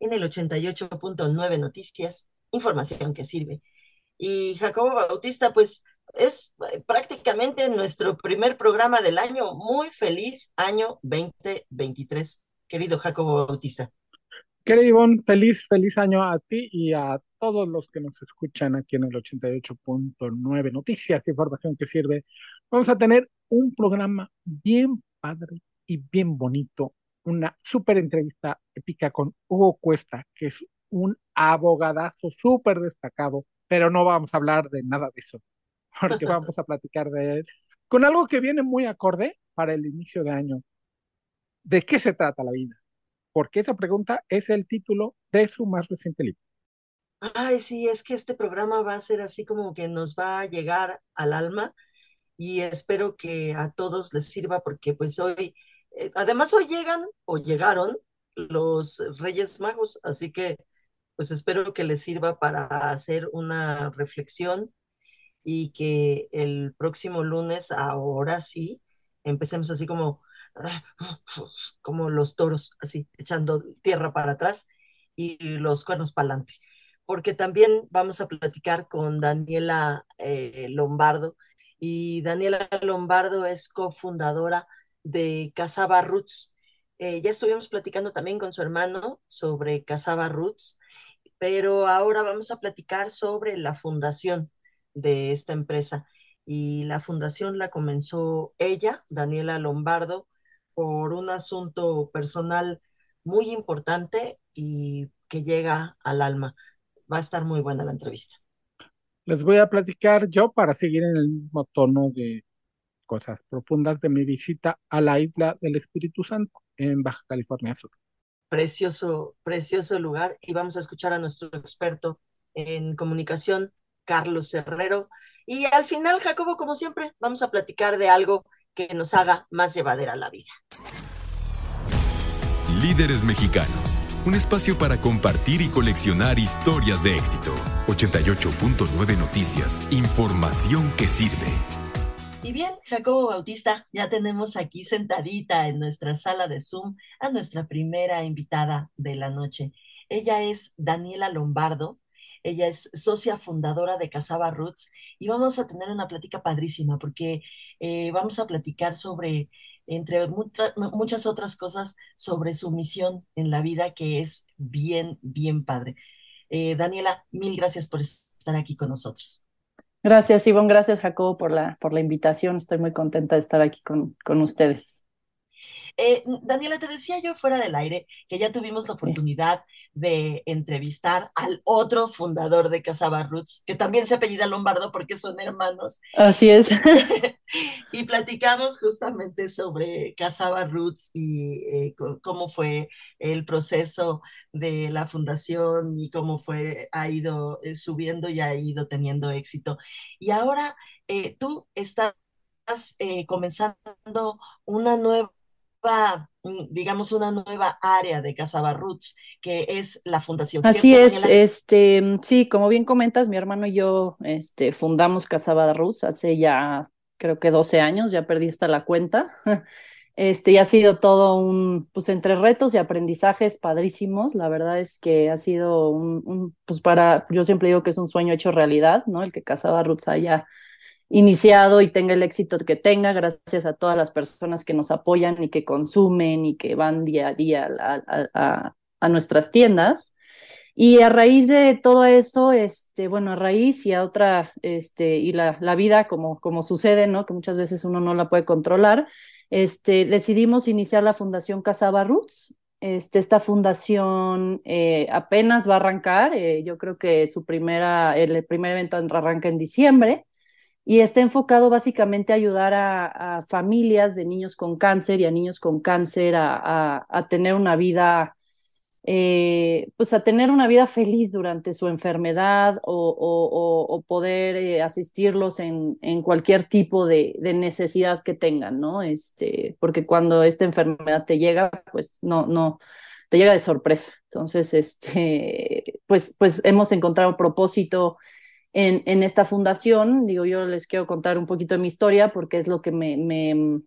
en el 88.9 Noticias, información que sirve. Y Jacobo Bautista, pues es eh, prácticamente nuestro primer programa del año. Muy feliz año 2023, querido Jacobo Bautista. Querido Ivonne, feliz, feliz año a ti y a todos los que nos escuchan aquí en el 88.9 Noticias, información que sirve. Vamos a tener un programa bien padre y bien bonito una súper entrevista épica con Hugo Cuesta, que es un abogadazo súper destacado, pero no vamos a hablar de nada de eso, porque vamos a platicar de él con algo que viene muy acorde para el inicio de año. ¿De qué se trata la vida? Porque esa pregunta es el título de su más reciente libro. Ay, sí, es que este programa va a ser así como que nos va a llegar al alma y espero que a todos les sirva porque pues hoy eh, además, hoy llegan o llegaron los Reyes Magos, así que pues espero que les sirva para hacer una reflexión y que el próximo lunes, ahora sí, empecemos así como, como los toros, así, echando tierra para atrás y los cuernos para adelante. Porque también vamos a platicar con Daniela eh, Lombardo y Daniela Lombardo es cofundadora de Casaba Roots. Eh, ya estuvimos platicando también con su hermano sobre Casaba Roots, pero ahora vamos a platicar sobre la fundación de esta empresa. Y la fundación la comenzó ella, Daniela Lombardo, por un asunto personal muy importante y que llega al alma. Va a estar muy buena la entrevista. Les voy a platicar yo para seguir en el mismo tono de cosas profundas de mi visita a la isla del Espíritu Santo en Baja California Sur. Precioso, precioso lugar y vamos a escuchar a nuestro experto en comunicación, Carlos Herrero. Y al final, Jacobo, como siempre, vamos a platicar de algo que nos haga más llevadera la vida. Líderes mexicanos, un espacio para compartir y coleccionar historias de éxito. 88.9 Noticias, información que sirve. Y bien, Jacobo Bautista, ya tenemos aquí sentadita en nuestra sala de Zoom a nuestra primera invitada de la noche. Ella es Daniela Lombardo, ella es socia fundadora de Casaba Roots y vamos a tener una plática padrísima porque eh, vamos a platicar sobre, entre muchas otras cosas, sobre su misión en la vida que es bien, bien padre. Eh, Daniela, mil gracias por estar aquí con nosotros. Gracias, Ivonne. Gracias, Jacobo, por la, por la invitación. Estoy muy contenta de estar aquí con, con ustedes. Eh, Daniela, te decía yo fuera del aire que ya tuvimos la oportunidad de entrevistar al otro fundador de Casaba Roots, que también se apellida Lombardo porque son hermanos. Así es. y platicamos justamente sobre Casaba Roots y eh, cómo fue el proceso de la fundación y cómo fue, ha ido eh, subiendo y ha ido teniendo éxito. Y ahora tú estás comenzando una nueva digamos, una nueva área de Casaba Roots, que es la fundación. Así es, este, mm, sí, como bien comentas, mi hermano y yo este, fundamos Casaba Roots hace ya, creo que 12 años, ya perdí hasta la cuenta. Este, y ha sido todo un, pues entre retos y aprendizajes padrísimos. La verdad es que ha sido un, un pues para, yo siempre digo que es un sueño hecho realidad, ¿no? El que Casaba Roots haya iniciado y tenga el éxito que tenga, gracias a todas las personas que nos apoyan y que consumen y que van día a día a, a, nuestras tiendas. Y a raíz de todo eso, este, bueno, a raíz y a otra, este, y la, la vida como, como sucede, ¿no? Que muchas veces uno no la puede controlar, este, decidimos iniciar la Fundación Casaba Roots. Este, esta fundación eh, apenas va a arrancar, eh, yo creo que su primera, el primer evento arranca en diciembre y está enfocado básicamente a ayudar a, familias de niños con cáncer y a niños con cáncer a, tener una vida eh, pues a tener una vida feliz durante su enfermedad o, o, poder eh, asistirlos en, cualquier tipo de, de, necesidad que tengan, ¿no? Este, porque cuando esta enfermedad te llega, pues no, no, te llega de sorpresa. Entonces, este, pues, pues hemos encontrado propósito en, esta fundación. Digo, yo les quiero contar un poquito de mi historia porque es lo que me, me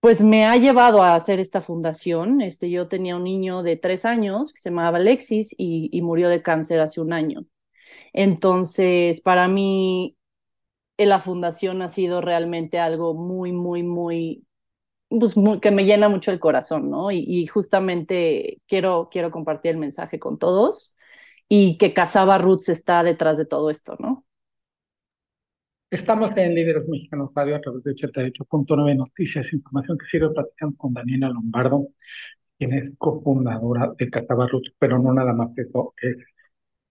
pues me ha llevado a hacer esta fundación. Este, yo tenía un niño de tres años que se llamaba Alexis y, y murió de cáncer hace un año. Entonces, para mí, la fundación ha sido realmente algo muy, muy, muy, pues, que me llena mucho el corazón, ¿no? Y, y, justamente quiero, quiero compartir el mensaje con todos y que Casaba Roots está detrás de todo esto, ¿no? Estamos en Líderes Mexicanos Radio a través de 88.9 Noticias, información que sirve platicando con Daniela Lombardo, quien es cofundadora de Catabarrut, pero no nada más eso, es,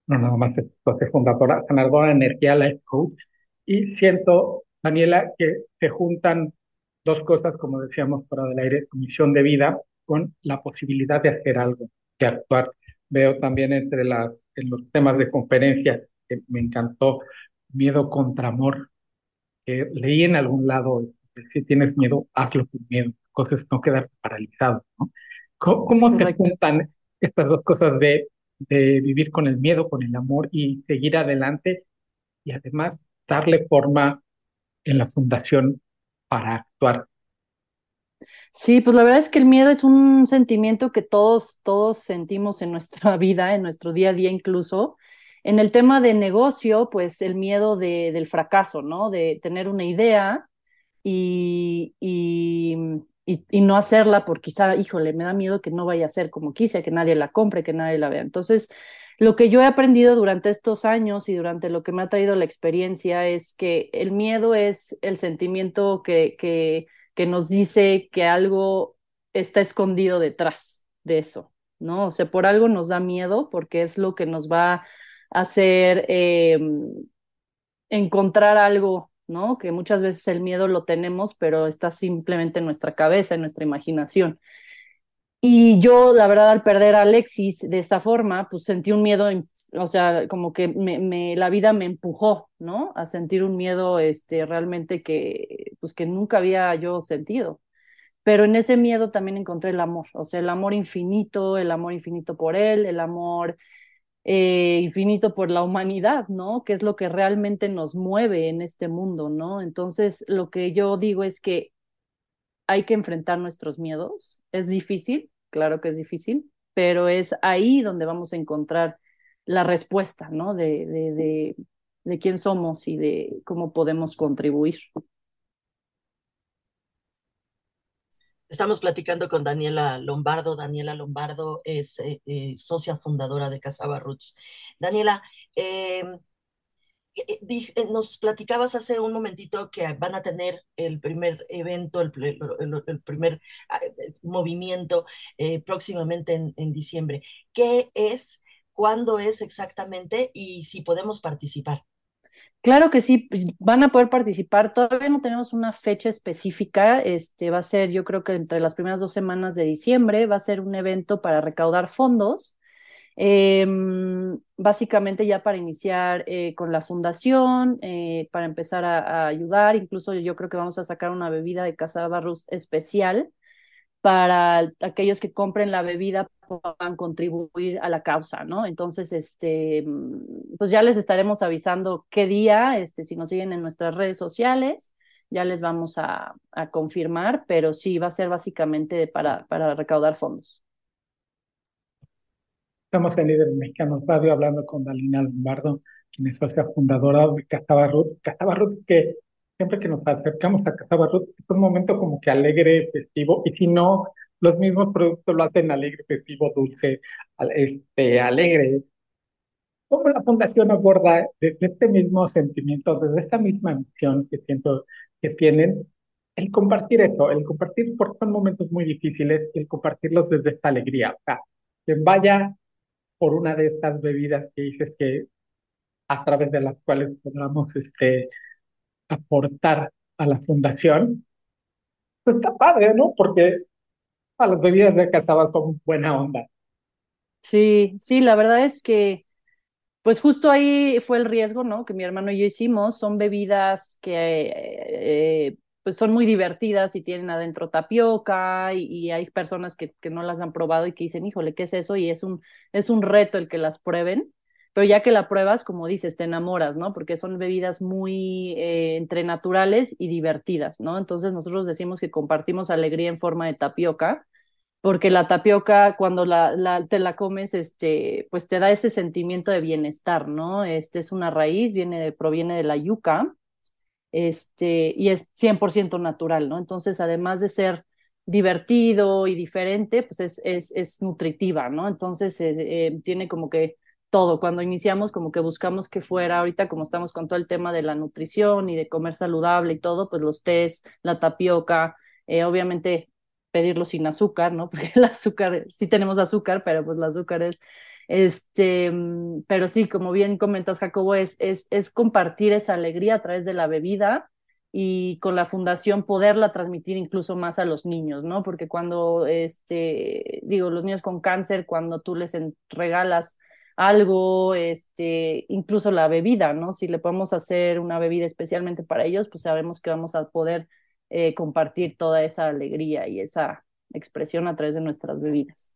no nada más eso, es fundadora, ganadora de energía, life coach, y siento, Daniela, que se juntan dos cosas, como decíamos fuera del aire, tu misión de vida con la posibilidad de hacer algo, de actuar. Veo también entre las, en los temas de conferencia, que me encantó, miedo contra amor. Eh, leí en algún lado, si tienes miedo, hazlo con miedo, cosas no quedarse paralizado. ¿no? ¿Cómo, cómo se juntan estas dos cosas de, de vivir con el miedo, con el amor y seguir adelante y además darle forma en la fundación para actuar? Sí, pues la verdad es que el miedo es un sentimiento que todos, todos sentimos en nuestra vida, en nuestro día a día incluso. En el tema de negocio, pues el miedo de, del fracaso, ¿no? De tener una idea y, y, y, no hacerla porque quizá, híjole, me da miedo que no vaya a ser como quise, que nadie la compre, que nadie la vea. Entonces, lo que yo he aprendido durante estos años y durante lo que me ha traído la experiencia es que el miedo es el sentimiento que, que nos dice que algo está escondido detrás de eso, ¿no? O sea, por algo nos da miedo porque es lo que nos va hacer eh, encontrar algo, ¿no? Que muchas veces el miedo lo tenemos, pero está simplemente en nuestra cabeza, en nuestra imaginación. Y yo, la verdad, al perder a Alexis de esta forma, pues sentí un miedo, o sea, como que me, la vida me empujó, ¿no? A sentir un miedo este, realmente que, pues que nunca había yo sentido. Pero en ese miedo también encontré el amor, o sea, el amor infinito, el amor infinito por él, el amor eh, infinito por la humanidad, ¿no? Que es lo que realmente nos mueve en este mundo, ¿no? Entonces, lo que yo digo es que hay que enfrentar nuestros miedos. Es difícil, claro que es difícil, pero es ahí donde vamos a encontrar la respuesta, ¿no? De, de, de, quién somos y de cómo podemos contribuir. Estamos platicando con Daniela Lombardo. Daniela Lombardo es eh, eh, socia fundadora de Casaba Roots. Daniela, eh, nos platicabas hace un momentito que van a tener el primer evento, el, primer movimiento próximamente en, en diciembre. ¿Qué es? ¿Cuándo es exactamente? Y si podemos participar. Claro que sí, van a poder participar. Todavía no tenemos una fecha específica. Este va a ser, yo creo que entre las primeras dos semanas de diciembre, va a ser un evento para recaudar fondos. Eh, básicamente ya para iniciar eh, con la fundación, eh, para empezar a, a, ayudar. Incluso yo creo que vamos a sacar una bebida de Casa Barros especial para aquellos que compren la bebida puedan contribuir a la causa, ¿no? Entonces, este, pues ya les estaremos avisando qué día, este, si nos siguen en nuestras redes sociales, ya les vamos a, confirmar, pero sí va a ser básicamente para, recaudar fondos. Estamos en Líder Mexicanos Radio hablando con Dalina Lombardo, quien es socia fundadora de Casabarrut. Casabarrut que siempre que nos acercamos a Casabarrut es un momento como que alegre, festivo, y si no, los mismos productos lo hacen alegre, festivo, dulce, este, alegre. ¿Cómo la fundación aborda desde este mismo sentimiento, desde esta misma misión que siento que tienen, el compartir eso, el compartir, porque son momentos muy difíciles, el compartirlos desde esta alegría? O sea, que vaya por una de estas bebidas que dices que a través de las cuales podamos este, aportar a la fundación, pues está padre, ¿no? Porque a las bebidas de cazaba son buena onda. Sí, sí, la verdad es que, pues justo ahí fue el riesgo, ¿no? Que mi hermano y yo hicimos. Son bebidas que, eh, pues son muy divertidas y tienen adentro tapioca y, hay personas que, que, no las han probado y que dicen, híjole, ¿qué es eso? Y es un, es un reto el que las prueben. Pero ya que la pruebas, como dices, te enamoras, ¿no? Porque son bebidas muy eh, entre naturales y divertidas, ¿no? Entonces nosotros decimos que compartimos alegría en forma de tapioca porque la tapioca cuando la, te la comes, este, pues te da ese sentimiento de bienestar, ¿no? Este es una raíz, viene proviene de la yuca, este, y es 100% natural, ¿no? Entonces, además de ser divertido y diferente, pues es, es, es nutritiva, ¿no? Entonces, eh, eh, tiene como que todo. Cuando iniciamos, como que buscamos que fuera, ahorita como estamos con todo el tema de la nutrición y de comer saludable y todo, pues los tés, la tapioca, eh, obviamente pedirlo sin azúcar, ¿no? Porque el azúcar, sí tenemos azúcar, pero pues el azúcar es, este, mm, pero sí, como bien comentas, Jacobo, es, es, es compartir esa alegría a través de la bebida y con la fundación poderla transmitir incluso más a los niños, ¿no? Porque cuando, este, digo, los niños con cáncer, cuando tú les regalas algo, este, incluso la bebida, ¿no? Si le podemos hacer una bebida especialmente para ellos, pues sabemos que vamos a poder eh, compartir toda esa alegría y esa expresión a través de nuestras bebidas.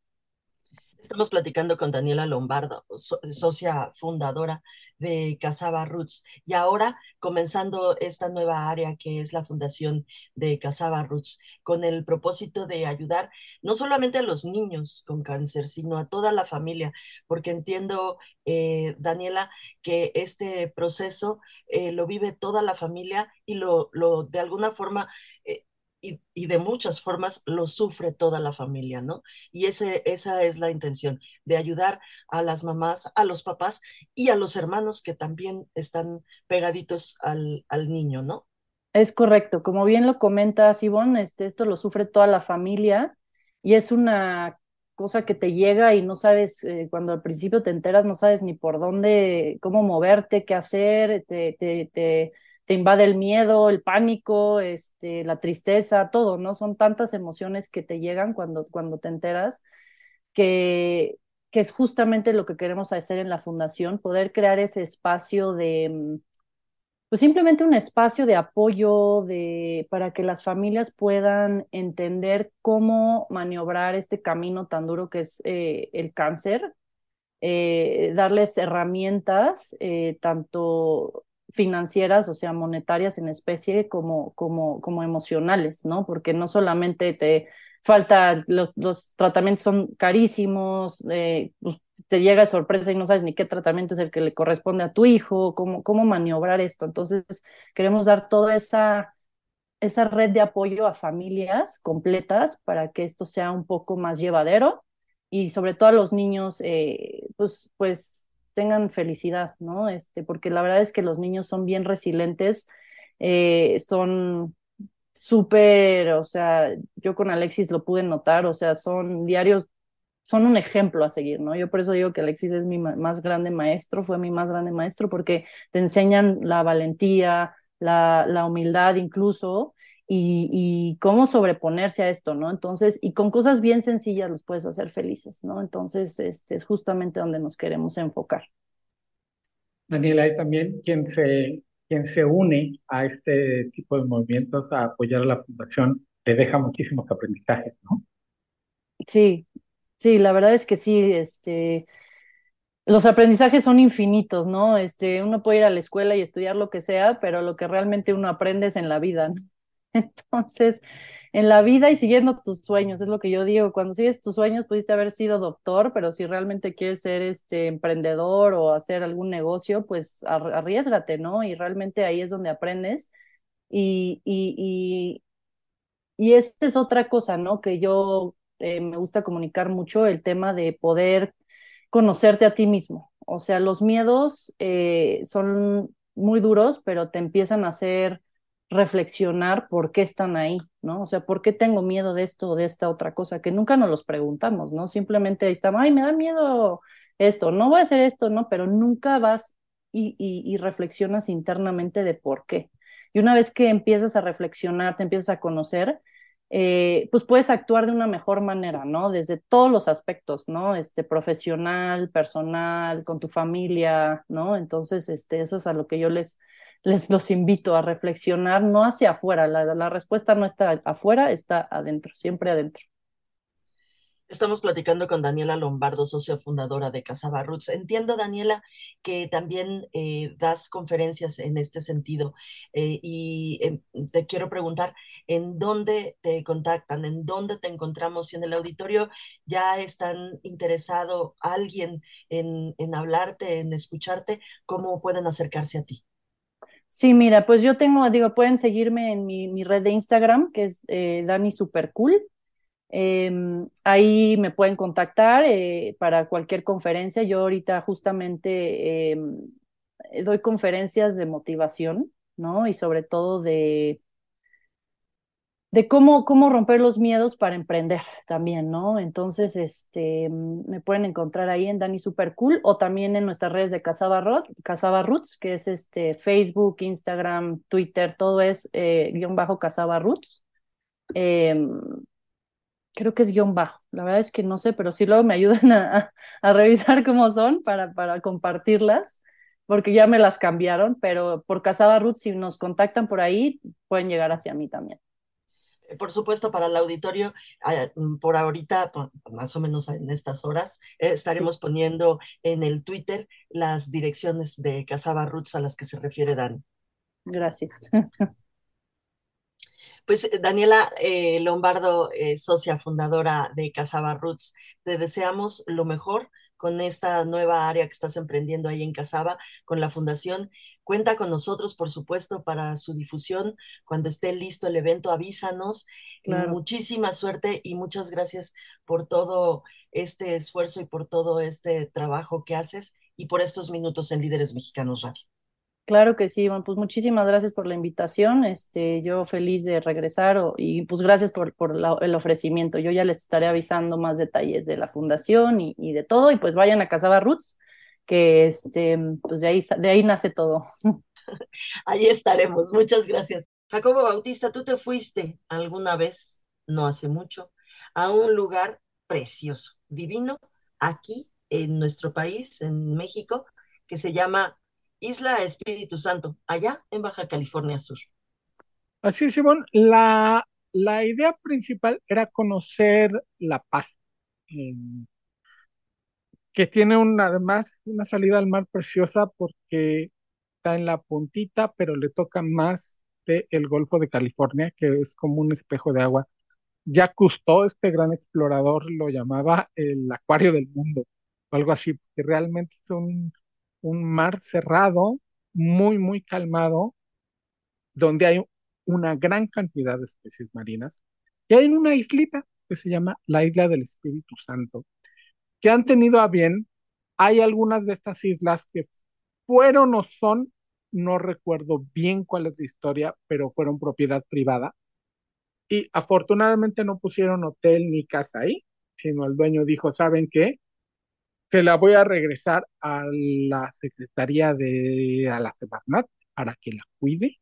Estamos platicando con Daniela Lombardo, socia fundadora de Casaba Roots, y ahora comenzando esta nueva área que es la fundación de Casaba Roots, con el propósito de ayudar no solamente a los niños con cáncer, sino a toda la familia, porque entiendo, eh, Daniela, que este proceso eh, lo vive toda la familia y lo, de alguna forma eh, y, de muchas formas lo sufre toda la familia, ¿no? Y ese, esa es la intención, de ayudar a las mamás, a los papás y a los hermanos que también están pegaditos al, al niño, ¿no? Es correcto, como bien lo comentas, Ivonne, este, esto lo sufre toda la familia y es una cosa que te llega y no sabes, eh, cuando al principio te enteras, no sabes ni por dónde, cómo moverte, qué hacer, te, te te invade el miedo, el pánico, este, la tristeza, todo, ¿no? Son tantas emociones que te llegan cuando, cuando te enteras que, que es justamente lo que queremos hacer en la fundación, poder crear ese espacio de, mm, pues simplemente un espacio de apoyo de, para que las familias puedan entender cómo maniobrar este camino tan duro que es eh, el cáncer, eh, darles herramientas, eh, tanto financieras, o sea, monetarias en especie, como, como, como emocionales, ¿no? Porque no solamente te falta, los, los tratamientos son carísimos, eh, pues, te llega sorpresa y no sabes ni qué tratamiento es el que le corresponde a tu hijo, cómo, cómo maniobrar esto. Entonces, queremos dar toda esa, esa red de apoyo a familias completas para que esto sea un poco más llevadero y sobre todo a los niños, eh, pues, pues tengan felicidad, ¿no? Este, porque la verdad es que los niños son bien resilientes, eh, son súper, o sea, yo con Alexis lo pude notar, o sea, son diarios, son un ejemplo a seguir, ¿no? Yo por eso digo que Alexis es mi más grande maestro, fue mi más grande maestro, porque te enseñan la valentía, la, la humildad incluso, y, y, cómo sobreponerse a esto, ¿no? Entonces, y con cosas bien sencillas los puedes hacer felices, ¿no? Entonces, este es justamente donde nos queremos enfocar. Daniela, hay también quien se, quien se une a este tipo de movimientos a apoyar a la fundación, te deja muchísimos aprendizajes, ¿no? Sí, sí, la verdad es que sí, este, los aprendizajes son infinitos, ¿no? Este, uno puede ir a la escuela y estudiar lo que sea, pero lo que realmente uno aprende es en la vida, ¿no? Entonces, en la vida y siguiendo tus sueños, es lo que yo digo, cuando sigues tus sueños pudiste haber sido doctor, pero si realmente quieres ser este emprendedor o hacer algún negocio, pues arriesgate, ¿no? Y realmente ahí es donde aprendes. Y, y, y, y esta es otra cosa, ¿no? Que yo eh, me gusta comunicar mucho, el tema de poder conocerte a ti mismo. O sea, los miedos eh, son muy duros, pero te empiezan a hacer reflexionar por qué están ahí, ¿no? O sea, ¿por qué tengo miedo de esto o de esta otra cosa? Que nunca nos los preguntamos, ¿no? Simplemente ahí estamos, ay, me da miedo esto, no voy a hacer esto, ¿no? Pero nunca vas y, reflexionas internamente de por qué. Y una vez que empiezas a reflexionar, te empiezas a conocer, eh, pues puedes actuar de una mejor manera, ¿no? Desde todos los aspectos, ¿no? Este, profesional, personal, con tu familia, ¿no? Entonces, este, eso es a lo que yo les, les los invito a reflexionar, no hacia afuera, la, respuesta no está afuera, está adentro, siempre adentro. Estamos platicando con Daniela Lombardo, socia fundadora de Casaba Roots. Entiendo, Daniela, que también eh, das conferencias en este sentido eh, y em, te quiero preguntar, ¿en dónde te contactan? ¿En dónde te encontramos? Si en el auditorio ya están interesado alguien en, en hablarte, en escucharte, ¿cómo pueden acercarse a ti? Sí, mira, pues yo tengo, digo, pueden seguirme en mi, red de Instagram, que es eh, Dani Supercool. Em, ahí me pueden contactar eh, para cualquier conferencia. Yo ahorita justamente em, doy conferencias de motivación, ¿no? Y sobre todo de, de cómo, cómo romper los miedos para emprender también, ¿no? Entonces, este, me pueden encontrar ahí en Dani Super Cool o también en nuestras redes de Casaba, Roots, que es este Facebook, Instagram, Twitter, todo es eh, guion bajo Casaba Roots. Em, creo que es guion bajo. La verdad es que no sé, pero sí luego me ayudan a, revisar cómo son para, para compartirlas, porque ya me las cambiaron, pero por Casaba Ruth, si nos contactan por ahí, pueden llegar hacia mí también. Por supuesto, para el auditorio, ah, mm, por ahorita, más o menos en estas horas, eh, estaremos poniendo en el Twitter las direcciones de Casaba Roots a las que se refiere Dan. Gracias. Pues eh, Daniela eh, Lombardo, eh, socia fundadora de Casaba Roots, te deseamos lo mejor con esta nueva área que estás emprendiendo ahí en Casaba, con la fundación. Cuenta con nosotros, por supuesto, para su difusión. Cuando esté listo el evento, avísanos. Muchísima suerte y muchas gracias por todo este esfuerzo y por todo este trabajo que haces y por estos minutos en Líderes Mexicanos Radio. Claro que sí, pues muchísimas gracias por la invitación. Este, yo feliz de regresar y pues gracias por, por el ofrecimiento. Yo ya les estaré avisando más detalles de la fundación y, y de todo. Y pues vayan a Casaba Roots, que este, pues de ahí, de ahí nace todo. Ahí estaremos. Muchas gracias. Jacobo Bautista, tú te fuiste alguna vez, no hace mucho, a un lugar precioso, divino, aquí en nuestro país, en México, que se llama Isla Espíritu Santo, allá en Baja California Sur. Así es, Simón. La, la idea principal era conocer La Paz, que tiene además una salida al mar preciosa porque está en la puntita, pero le toca más del el Golfo de California, que es como un espejo de agua. Ya Cousteau, este gran explorador, lo llamaba el acuario del mundo, o algo así, que realmente es un un mar cerrado, muy, muy calmado, donde hay una gran cantidad de especies marinas. Y hay una islita que se llama la Isla del Espíritu Santo, que han tenido a bien, hay algunas de estas islas que fueron o son, no recuerdo bien cuál es la historia, pero fueron propiedad privada. Y afortunadamente no pusieron hotel ni casa ahí, sino el dueño dijo, ¿saben qué? que la voy a regresar a la Secretaría de a la Semarnat para que la cuide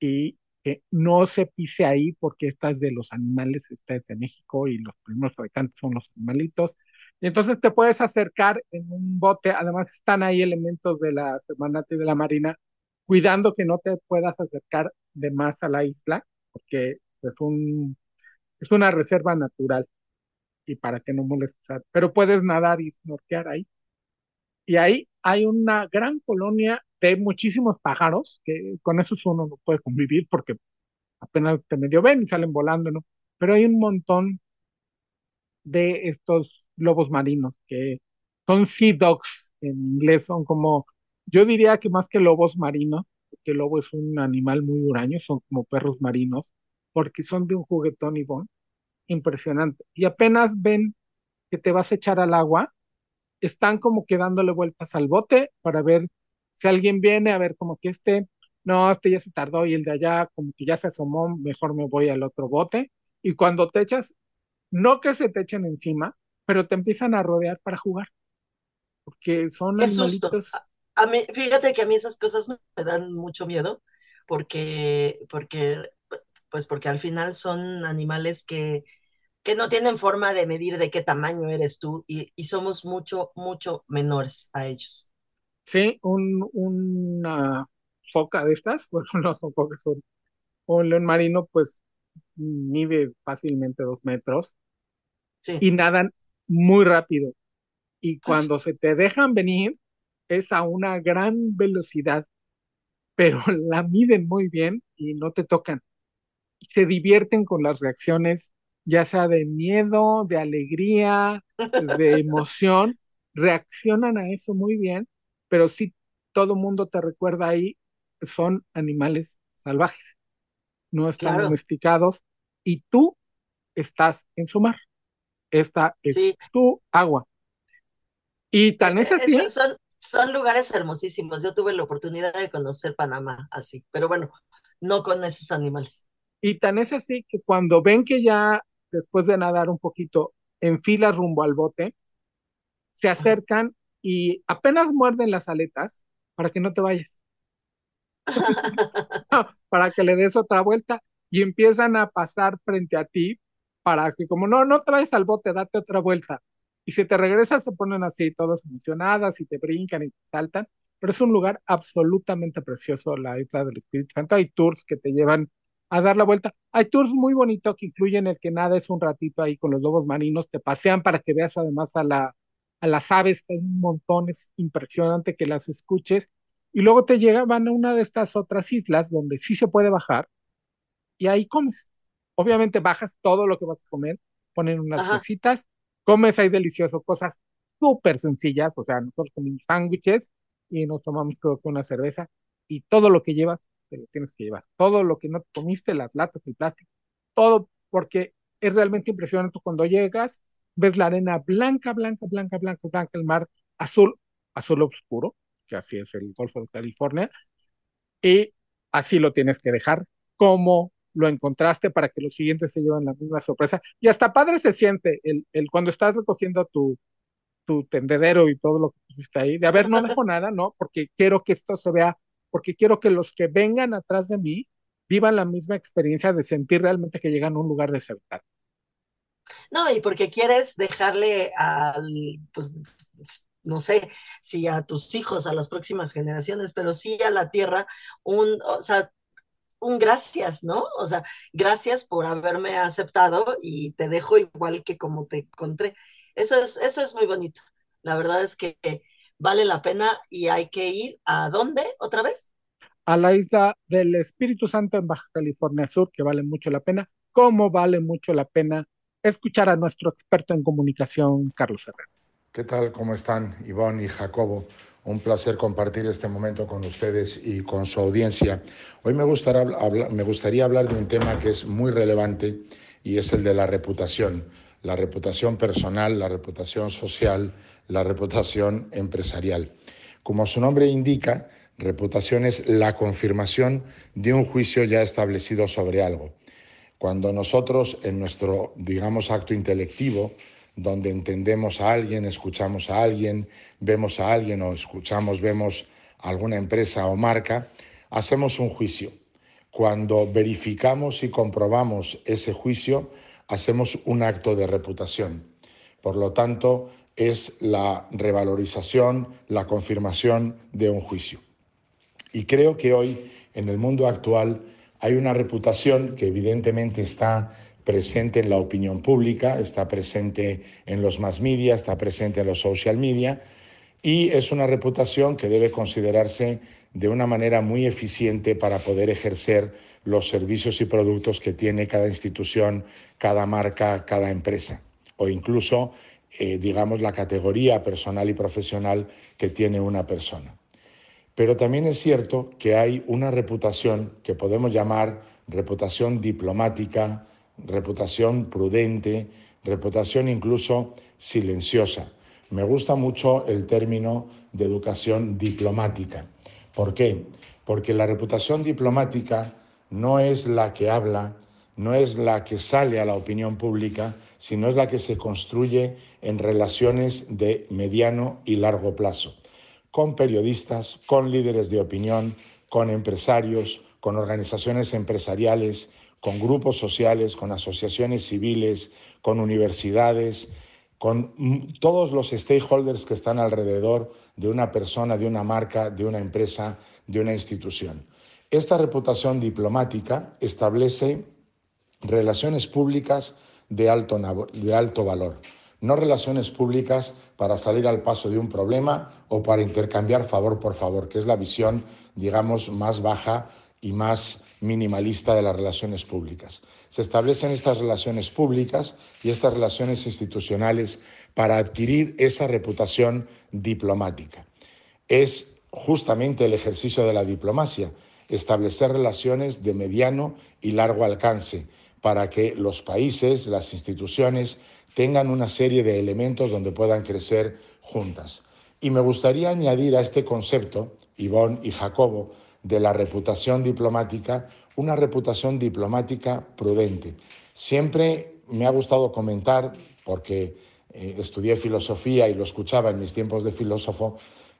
y que no se pise ahí porque esta es de los animales, esta es de México y los primeros fabricantes son los animalitos. Y entonces te puedes acercar en un bote, además están ahí elementos de la Semarnat y de la Marina cuidando que no te puedas acercar de más a la isla porque es un es una reserva natural y para que no molestes. Pero puedes nadar y snorkear ahí. Y ahí hay una gran colonia de muchísimos pájaros, que con esos uno no puede convivir porque apenas te medio ven y salen volando, ¿no? Pero hay un montón de estos lobos marinos que son sea dogs en inglés, son como, yo diría que más que lobos marinos, porque el lobo es un animal muy huraño, son como perros marinos, porque son de un juguetón y bon impresionante. Y apenas ven que te vas a echar al agua, están como que dándole vueltas al bote para ver si alguien viene, a ver como que este, no, este ya se tardó y el de allá como que ya se asomó, mejor me voy al otro bote. Y cuando te echas, no que se te echen encima, pero te empiezan a rodear para jugar. Porque son Qué animalitos. A, mí, fíjate que a mí esas cosas me dan mucho miedo, porque, porque pues porque al final son animales que, que no tienen forma de medir de qué tamaño eres tú y, y somos mucho, mucho menores a ellos. Sí, un, una foca de estas, bueno, no son focas, son un león marino, pues mide fácilmente dos metros Sí. y nadan muy rápido. Y cuando se te dejan venir, es a una gran velocidad, pero la miden muy bien y no te tocan. Y se divierten con las reacciones, ya sea de miedo, de alegría, de emoción, reaccionan a eso muy bien, pero sí todo mundo te recuerda ahí, son animales salvajes, no están Claro, domesticados y tú estás en su mar. Esta es sí. tu agua. Y tan es e- así, son, son lugares hermosísimos. Yo tuve la oportunidad de conocer Panamá así, pero bueno, no con esos animales. y tan es así que cuando ven que ya después de nadar un poquito enfilas rumbo al bote, se acercan y apenas muerden las aletas para que no te vayas, para que le des otra vuelta y empiezan a pasar frente a ti para que como no, no vayas al bote, date otra vuelta. Y si te regresas se ponen así todas emocionadas y te brincan y te saltan, pero es un lugar absolutamente precioso, la isla del Espíritu Santo. Hay tours que te llevan a dar la vuelta. Hay tours muy bonitos que incluyen el que nada es un ratito ahí con los lobos marinos, te pasean para que veas además a la a las aves, que hay un montón, es impresionante que las escuches, y luego te llegan a una de estas otras islas donde sí se puede bajar, y ahí comes. Obviamente bajas todo lo que vas a comer, ponen unas Ajá. mesitas, comes ahí delicioso, cosas súper sencillas, o sea, nosotros comemos sándwiches y nos tomamos creo que una cerveza, y todo lo que llevas, te lo tienes que llevar. Todo lo que no te comiste, las latas, el plástico, todo, porque es realmente impresionante cuando llegas, ves la arena blanca, blanca, blanca, blanca, blanca, el mar azul, azul oscuro, que así es el Golfo de California, y así lo tienes que dejar como lo encontraste para que los siguientes se lleven la misma sorpresa. Y hasta padre se siente el, el cuando estás recogiendo tu, tu tendedero y todo lo que pusiste ahí, de a ver, no dejo nada, ¿no? Porque quiero que esto se vea, porque quiero que los que vengan atrás de mí vivan la misma experiencia de sentir realmente que llegan a un lugar de seguridad. No, y porque quieres dejarle al, pues, no sé, si a tus hijos, a las próximas generaciones, pero sí a la tierra, un, o sea, un gracias, ¿no? O sea, gracias por haberme aceptado y te dejo igual que como te encontré. Eso es, eso es muy bonito. La verdad es que vale la pena y hay que ir a dónde otra vez. A la isla del Espíritu Santo en Baja California Sur, que vale mucho la pena, como vale mucho la pena escuchar a nuestro experto en comunicación, Carlos Herrera. ¿Qué tal? ¿Cómo están Ivonne y Jacobo? Un placer compartir este momento con ustedes y con su audiencia. Hoy me gustaría, me gustaría hablar de un tema que es muy relevante y es el de la reputación. La reputación personal, la reputación social, la reputación empresarial. Como su nombre indica, reputación es la confirmación de un juicio ya establecido sobre algo. Cuando nosotros en nuestro, digamos, acto intelectivo, donde entendemos a alguien, escuchamos a alguien, vemos a alguien o escuchamos, vemos alguna empresa o marca, hacemos un juicio. Cuando verificamos y comprobamos ese juicio, hacemos un acto de reputación. Por lo tanto, es la revalorización, la confirmación de un juicio. Y creo que hoy, en el mundo actual, hay una reputación que evidentemente está presente en la opinión pública, está presente en los mass media, está presente en los social media y es una reputación que debe considerarse de una manera muy eficiente para poder ejercer los servicios y productos que tiene cada institución, cada marca, cada empresa o incluso, eh, digamos, la categoría personal y profesional que tiene una persona. Pero también es cierto que hay una reputación que podemos llamar reputación diplomática, reputación prudente, reputación incluso silenciosa. Me gusta mucho el término de educación diplomática. ¿Por qué? Porque la reputación diplomática no es la que habla, no es la que sale a la opinión pública, sino es la que se construye en relaciones de mediano y largo plazo, con periodistas, con líderes de opinión, con empresarios, con organizaciones empresariales, con grupos sociales, con asociaciones civiles, con universidades, con todos los stakeholders que están alrededor de una persona, de una marca, de una empresa, de una institución. Esta reputación diplomática establece relaciones públicas de alto, de alto valor, no relaciones públicas para salir al paso de un problema o para intercambiar favor por favor, que es la visión, digamos, más baja y más minimalista de las relaciones públicas. Se establecen estas relaciones públicas y estas relaciones institucionales para adquirir esa reputación diplomática. Es justamente el ejercicio de la diplomacia, establecer relaciones de mediano y largo alcance para que los países, las instituciones, tengan una serie de elementos donde puedan crecer juntas. Y me gustaría añadir a este concepto, Ivonne y Jacobo, de la reputación diplomática, una reputación diplomática prudente. Siempre me ha gustado comentar, porque eh, estudié filosofía y lo escuchaba en mis tiempos de filósofo,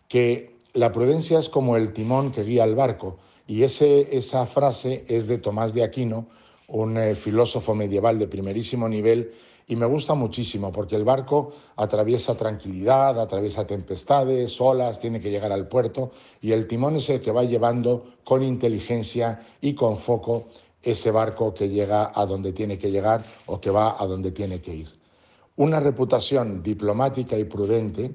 que la prudencia es como el timón que guía el barco. Y ese, esa frase es de Tomás de Aquino, un eh, filósofo medieval de primerísimo nivel y me gusta muchísimo porque el barco atraviesa tranquilidad, atraviesa tempestades, olas, tiene que llegar al puerto y el timón es el que va llevando con inteligencia y con foco ese barco que llega a donde tiene que llegar o que va a donde tiene que ir. Una reputación diplomática y prudente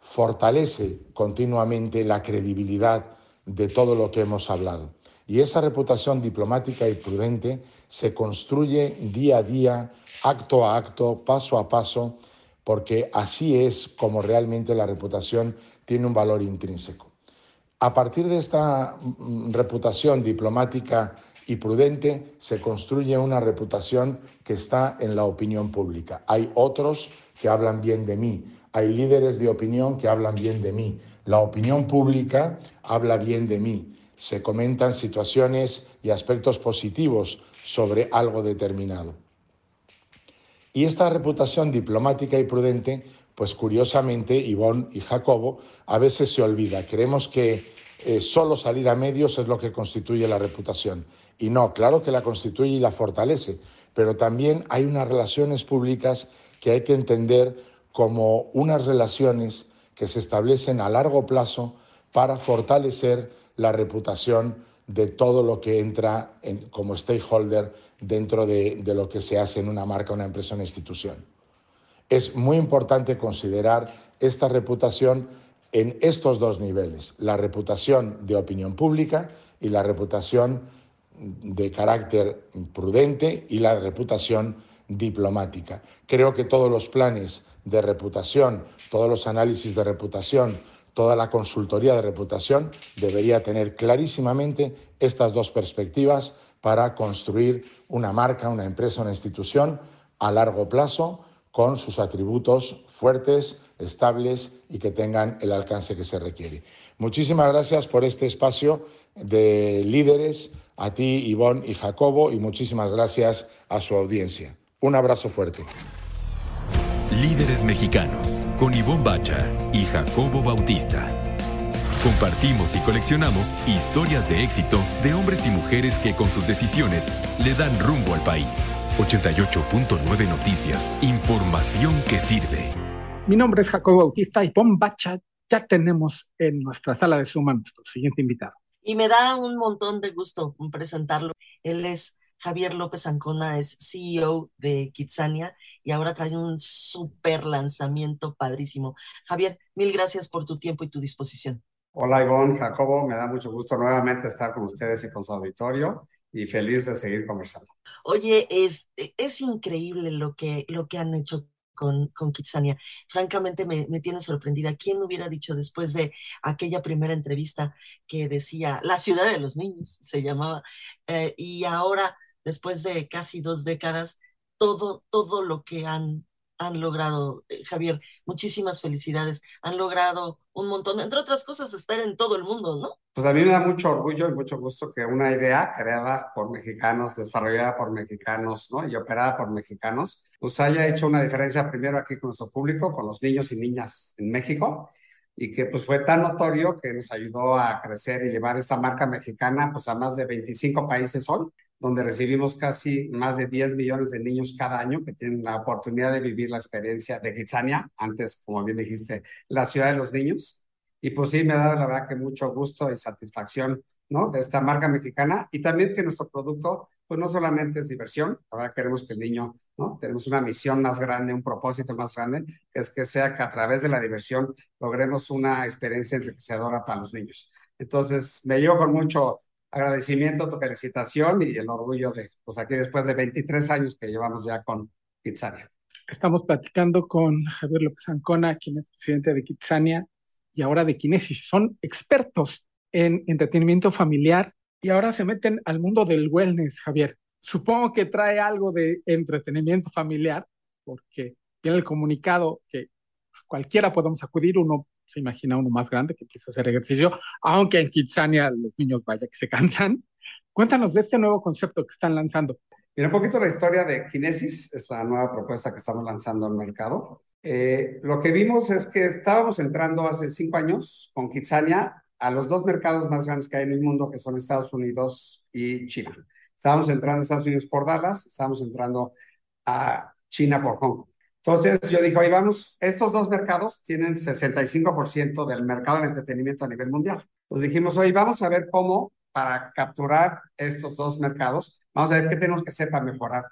fortalece continuamente la credibilidad de todo lo que hemos hablado. Y esa reputación diplomática y prudente se construye día a día, acto a acto, paso a paso, porque así es como realmente la reputación tiene un valor intrínseco. A partir de esta mm, reputación diplomática y prudente se construye una reputación que está en la opinión pública. Hay otros que hablan bien de mí, hay líderes de opinión que hablan bien de mí, la opinión pública habla bien de mí se comentan situaciones y aspectos positivos sobre algo determinado. Y esta reputación diplomática y prudente, pues curiosamente, Ivonne y Jacobo, a veces se olvida. Creemos que eh, solo salir a medios es lo que constituye la reputación. Y no, claro que la constituye y la fortalece, pero también hay unas relaciones públicas que hay que entender como unas relaciones que se establecen a largo plazo para fortalecer la reputación de todo lo que entra como stakeholder dentro de, lo que se hace en una marca, una empresa, una institución. Es muy importante considerar esta reputación en estos dos niveles, la reputación de opinión pública y la reputación de carácter prudente y la reputación diplomática. Creo que todos los planes de reputación, todos los análisis de reputación, toda la consultoría de reputación debería tener clarísimamente estas dos perspectivas para construir una marca, una empresa, una institución a largo plazo con sus atributos fuertes, estables y que tengan el alcance que se requiere. Muchísimas gracias por este espacio de líderes, a ti, Ivonne y Jacobo, y muchísimas gracias a su audiencia. Un abrazo fuerte. Líderes Mexicanos, con Ivonne Bacha y Jacobo Bautista. Compartimos y coleccionamos historias de éxito de hombres y mujeres que con sus decisiones le dan rumbo al país. 88.9 Noticias, información que sirve. Mi nombre es Jacobo Bautista y Ivonne Bacha ya tenemos en nuestra sala de suma nuestro siguiente invitado. Y me da un montón de gusto presentarlo. Él es Javier López Ancona es CEO de Kitsania y ahora trae un súper lanzamiento padrísimo. Javier, mil gracias por tu tiempo y tu disposición. Hola Ivonne, Jacobo, me da mucho gusto nuevamente estar con ustedes y con su auditorio y feliz de seguir conversando. Oye, es, es increíble lo que, lo que han hecho con, con Kitsania. Francamente me, me, tiene sorprendida. ¿Quién hubiera dicho después de aquella primera entrevista que decía La ciudad de los niños se llamaba? Eh, y ahora después de casi dos décadas, todo, todo lo que han, han logrado, eh, Javier. Muchísimas felicidades. Han logrado un montón, entre otras cosas, estar en todo el mundo, ¿no? Pues a mí me da mucho orgullo y mucho gusto que una idea creada por mexicanos, desarrollada por mexicanos, ¿no? Y operada por mexicanos, pues haya hecho una diferencia primero aquí con nuestro público, con los niños y niñas en México, y que pues fue tan notorio que nos ayudó a crecer y llevar esta marca mexicana pues a más de 25 países hoy donde recibimos casi más de 10 millones de niños cada año que tienen la oportunidad de vivir la experiencia de Kitsania, antes, como bien dijiste, la ciudad de los niños. Y pues sí, me da la verdad que mucho gusto y satisfacción, ¿no? De esta marca mexicana y también que nuestro producto, pues no solamente es diversión, ahora queremos que el niño, ¿no? Tenemos una misión más grande, un propósito más grande, que es que sea que a través de la diversión logremos una experiencia enriquecedora para los niños. Entonces, me llevo con mucho agradecimiento, tu felicitación y el orgullo de, pues aquí después de 23 años que llevamos ya con Kitsania. Estamos platicando con Javier López Ancona, quien es presidente de Kitsania y ahora de Kinesis. Son expertos en entretenimiento familiar y ahora se meten al mundo del wellness, Javier. Supongo que trae algo de entretenimiento familiar, porque tiene el comunicado que cualquiera podemos acudir, uno se imagina uno más grande que quiere hacer ejercicio, aunque en Kitsania los niños vaya que se cansan. Cuéntanos de este nuevo concepto que están lanzando. Mira un poquito la historia de Kinesis, esta nueva propuesta que estamos lanzando al mercado. Eh, lo que vimos es que estábamos entrando hace cinco años con Kitsania a los dos mercados más grandes que hay en el mundo, que son Estados Unidos y China. Estábamos entrando a Estados Unidos por Dallas, estábamos entrando a China por Hong Kong. Entonces yo dije, oye, vamos, estos dos mercados tienen 65% del mercado del entretenimiento a nivel mundial. Entonces dijimos, oye, vamos a ver cómo para capturar estos dos mercados, vamos a ver qué tenemos que hacer para mejorar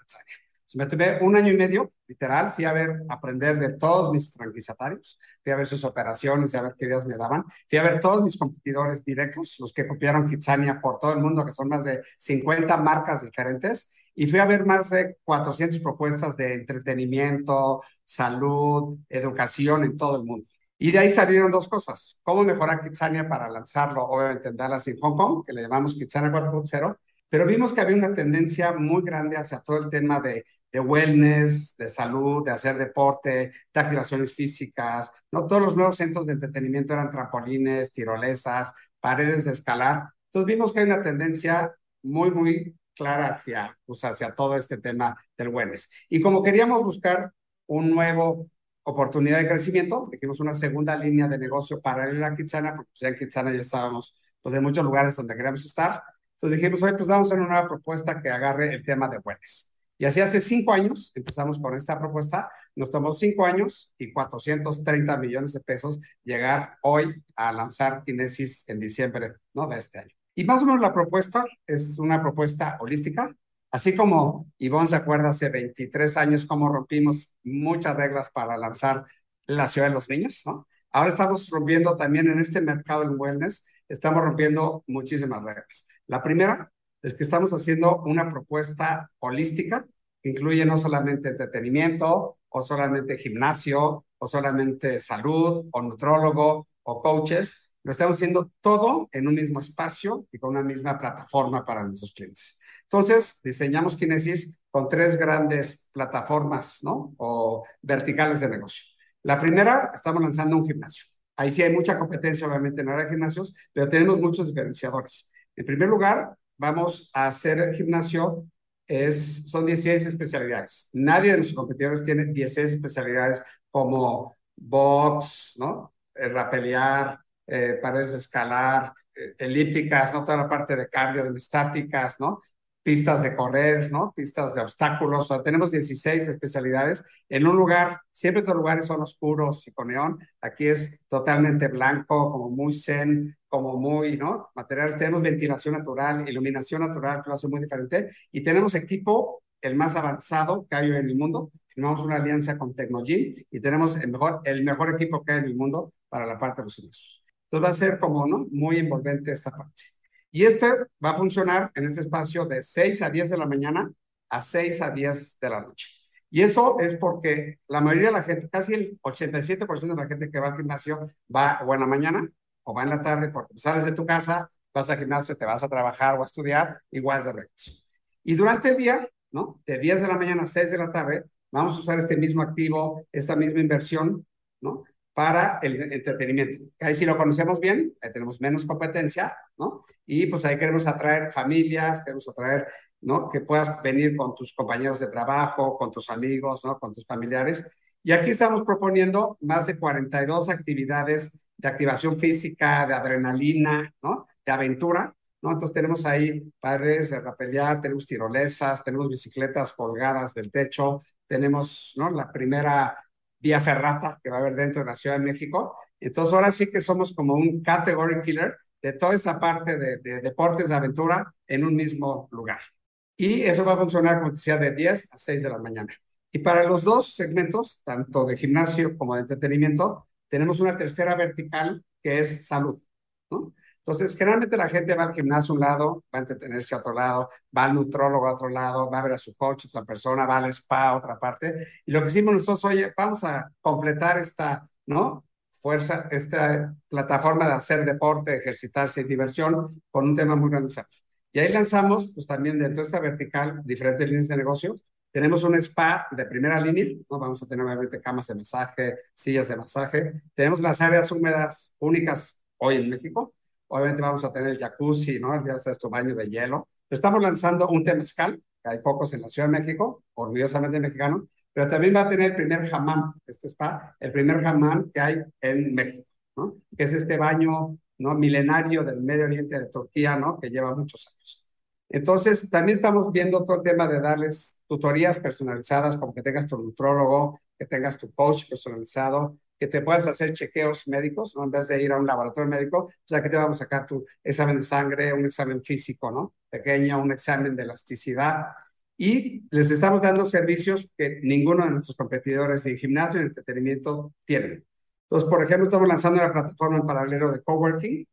me tuve un año y medio, literal, fui a ver, aprender de todos mis franquiciatarios, fui a ver sus operaciones y a ver qué ideas me daban, fui a ver todos mis competidores directos, los que copiaron Kitsania por todo el mundo, que son más de 50 marcas diferentes, y fui a ver más de 400 propuestas de entretenimiento, salud, educación en todo el mundo. Y de ahí salieron dos cosas. Cómo mejorar Kitsania para lanzarlo, obviamente en Dallas y Hong Kong, que le llamamos Kitsania 4.0, pero vimos que había una tendencia muy grande hacia todo el tema de, de wellness, de salud, de hacer deporte, de activaciones físicas. No todos los nuevos centros de entretenimiento eran trampolines, tirolesas, paredes de escalar. Entonces vimos que hay una tendencia muy, muy clara hacia, pues, hacia todo este tema del wellness. Y como queríamos buscar un nuevo oportunidad de crecimiento, dijimos una segunda línea de negocio paralela a Kitsana, porque ya en Kitsana ya estábamos pues, en muchos lugares donde queríamos estar. Entonces dijimos, oye, pues vamos a una nueva propuesta que agarre el tema de wellness. Y así hace cinco años empezamos con esta propuesta. Nos tomó cinco años y 430 millones de pesos llegar hoy a lanzar Kinesis en diciembre ¿no? de este año. Y más o menos la propuesta es una propuesta holística, así como Ivonne se acuerda hace 23 años cómo rompimos muchas reglas para lanzar la ciudad de los niños, ¿no? Ahora estamos rompiendo también en este mercado del wellness, estamos rompiendo muchísimas reglas. La primera es que estamos haciendo una propuesta holística que incluye no solamente entretenimiento, o solamente gimnasio, o solamente salud, o nutrólogo, o coaches, lo estamos haciendo todo en un mismo espacio y con una misma plataforma para nuestros clientes. Entonces, diseñamos Kinesis con tres grandes plataformas, ¿no? O verticales de negocio. La primera, estamos lanzando un gimnasio. Ahí sí hay mucha competencia, obviamente, en área de gimnasios, pero tenemos muchos diferenciadores. En primer lugar, vamos a hacer el gimnasio, es, son 16 especialidades. Nadie de nuestros competidores tiene 16 especialidades como box, ¿no? El rapelear, eh, paredes de escalar, eh, elípticas, ¿no? Toda la parte de cardio, de estáticas, ¿no? Pistas de correr, ¿no? Pistas de obstáculos. O sea, tenemos 16 especialidades en un lugar, siempre estos lugares son oscuros y con neón. Aquí es totalmente blanco, como muy zen, como muy, ¿no? Materiales. Tenemos ventilación natural, iluminación natural, que lo hace muy diferente. Y tenemos equipo, el más avanzado que hay en el mundo. Tenemos una alianza con Tecnogym y tenemos el mejor, el mejor equipo que hay en el mundo para la parte de los ingresos. Entonces va a ser como, ¿no? Muy envolvente esta parte. Y este va a funcionar en este espacio de 6 a 10 de la mañana a 6 a 10 de la noche. Y eso es porque la mayoría de la gente, casi el 87% de la gente que va al gimnasio va o en la mañana o va en la tarde porque sales de tu casa, vas al gimnasio, te vas a trabajar o a estudiar, igual de regreso. Y durante el día, ¿no? De 10 de la mañana a 6 de la tarde, vamos a usar este mismo activo, esta misma inversión, ¿no? Para el entretenimiento. Ahí si lo conocemos bien, ahí tenemos menos competencia, ¿no? Y pues ahí queremos atraer familias, queremos atraer, ¿no? Que puedas venir con tus compañeros de trabajo, con tus amigos, ¿no? Con tus familiares. Y aquí estamos proponiendo más de 42 actividades de activación física, de adrenalina, ¿no? De aventura, ¿no? Entonces tenemos ahí paredes de rapelear, tenemos tirolesas, tenemos bicicletas colgadas del techo, tenemos, ¿no? La primera vía ferrata que va a haber dentro de la Ciudad de México. Entonces ahora sí que somos como un category killer de toda esta parte de, de deportes de aventura en un mismo lugar. Y eso va a funcionar, como decía, de 10 a 6 de la mañana. Y para los dos segmentos, tanto de gimnasio como de entretenimiento, tenemos una tercera vertical que es salud. ¿no? Entonces, generalmente la gente va al gimnasio a un lado, va a entretenerse a otro lado, va al nutrólogo a otro lado, va a ver a su coach otra persona, va al spa a otra parte. Y lo que hicimos nosotros, oye, vamos a completar esta, ¿no? fuerza, esta plataforma de hacer deporte, ejercitarse y diversión con un tema muy grande. Y ahí lanzamos, pues también dentro de esta vertical, diferentes líneas de negocio. Tenemos un spa de primera línea, ¿no? vamos a tener obviamente camas de masaje, sillas de masaje. Tenemos las áreas húmedas únicas hoy en México. Obviamente vamos a tener el jacuzzi, ¿no? Ya sabes, tu baño de hielo. Estamos lanzando un temazcal, que hay pocos en la Ciudad de México, orgullosamente mexicano, pero también va a tener el primer hammam, este spa, el primer hammam que hay en México, ¿no? Que es este baño, ¿no? Milenario del Medio Oriente de Turquía, ¿no? Que lleva muchos años. Entonces, también estamos viendo todo el tema de darles tutorías personalizadas, como que tengas tu nutrólogo, que tengas tu coach personalizado, que te puedas hacer chequeos médicos, ¿no? En vez de ir a un laboratorio médico, o sea, que te vamos a sacar tu examen de sangre, un examen físico, ¿no? Pequeño, un examen de elasticidad, y les estamos dando servicios que ninguno de nuestros competidores de gimnasio y entretenimiento tienen. Entonces, por ejemplo, estamos lanzando una plataforma en paralelo de coworking.